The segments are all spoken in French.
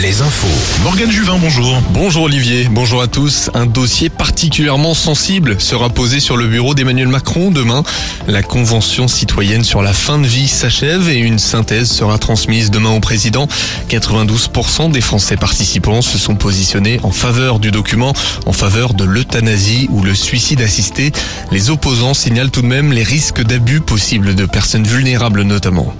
les infos. Morgane Juvin, bonjour. Bonjour Olivier, bonjour à tous. Un dossier particulièrement sensible sera posé sur le bureau d'Emmanuel Macron demain. La convention citoyenne sur la fin de vie s'achève et une synthèse sera transmise demain au président. 92% des Français participants se sont positionnés en faveur du document, en faveur de l'euthanasie ou le suicide assisté. Les opposants signalent tout de même les risques d'abus possibles de personnes vulnérables notamment.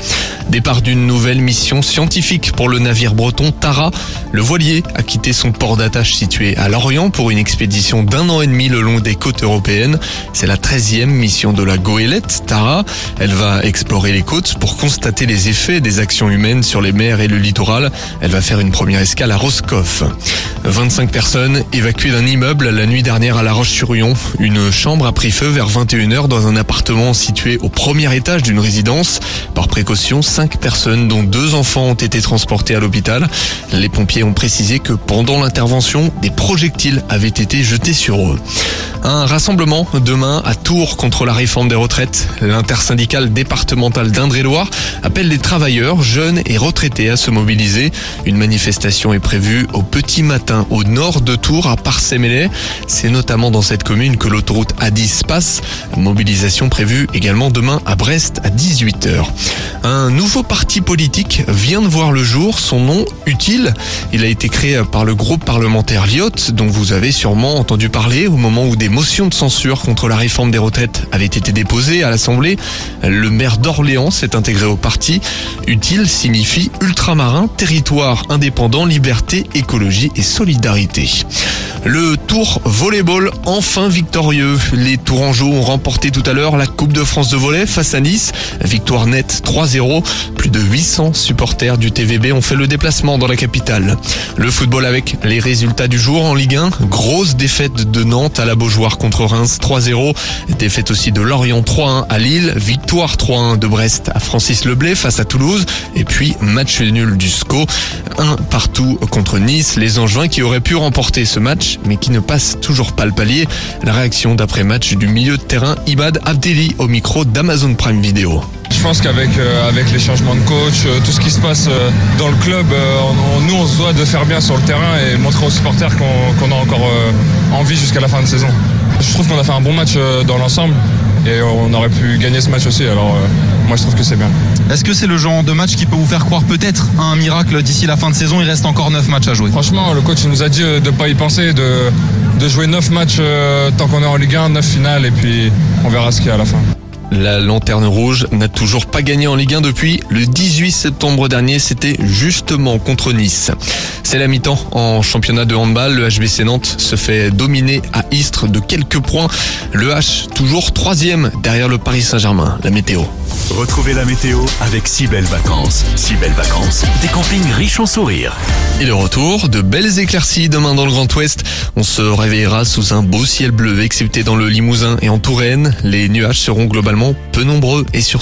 Départ d'une nouvelle mission scientifique pour le navire breton Tara. Le voilier a quitté son port d'attache situé à Lorient pour une expédition d'un an et demi le long des côtes européennes. C'est la 13e mission de la goélette Tara. Elle va explorer les côtes pour constater les effets des actions humaines sur les mers et le littoral. Elle va faire une première escale à Roscoff. 25 personnes évacuées d'un immeuble la nuit dernière à La Roche-sur-Yon. Une chambre a pris feu vers 21h dans un appartement situé au premier étage d'une résidence. Par précaution, 5 personnes dont deux enfants ont été transportés à l'hôpital. Les pompiers ont précisé que pendant l'intervention, des projectiles avaient été jetés sur eux. Un rassemblement demain à Tours contre la réforme des retraites. L'intersyndicale départementale d'Indre-et-Loire appelle les travailleurs, jeunes et retraités à se mobiliser. Une manifestation est prévue au petit matin au nord de Tours à Parcémélé. C'est notamment dans cette commune que l'autoroute A10 passe. Mobilisation prévue également demain à Brest à 18h. Un nouveau parti politique vient de voir le jour, son nom utile. Il a été créé par le groupe parlementaire Lyotte, dont vous avez sûrement entendu parler au moment où des motions de censure contre la réforme des retraites avaient été déposées à l'Assemblée. Le maire d'Orléans s'est intégré au parti. Utile signifie ultramarin, territoire indépendant, liberté, écologie et solidarité. Le Tour Volleyball enfin victorieux. Les Tourangeaux ont remporté tout à l'heure la Coupe de France de volley face à Nice. Victoire nette 3-0. Plus de 800 supporters du TVB ont fait le déplacement dans la capitale. Le football avec les résultats du jour en Ligue 1. Grosse défaite de Nantes à la Beaujoire contre Reims 3-0. Défaite aussi de Lorient 3-1 à Lille. Victoire 3-1 de Brest à Francis Leblay face à Toulouse. Et puis match nul du SCO. Un partout contre Nice. Les Angevins qui auraient pu remporter ce match mais qui ne passe toujours pas le palier. La réaction d'après-match du milieu de terrain Ibad Abdelli au micro d'Amazon Prime Video. Je pense qu'avec euh, les changements de coach, euh, tout ce qui se passe euh, dans le club, nous on se doit de faire bien sur le terrain et montrer aux supporters qu'on a encore envie jusqu'à la fin de saison. Je trouve qu'on a fait un bon match dans l'ensemble et on aurait pu gagner ce match aussi. Alors euh, moi je trouve que c'est bien. Est-ce que c'est le genre de match qui peut vous faire croire peut-être à un miracle d'ici la fin de saison? Il reste encore 9 matchs à jouer. Franchement, le coach nous a dit euh, de pas y penser, de, de jouer 9 matchs euh, tant qu'on est en Ligue 1, 9 finales et puis on verra ce qu'il y a à la fin. La Lanterne Rouge n'a toujours pas gagné en Ligue 1 depuis le 18 septembre dernier. C'était justement contre Nice. C'est la mi-temps en championnat de handball. Le HBC Nantes se fait dominer à Istres de quelques points. Le H toujours troisième derrière le Paris Saint-Germain. La météo. Retrouvez la météo avec si belles vacances. Si belles vacances, des campings riches en sourires. Et le retour de belles éclaircies demain dans le Grand Ouest. On se réveillera sous un beau ciel bleu, excepté dans le Limousin et en Touraine. Les nuages seront globalement peu nombreux et surtout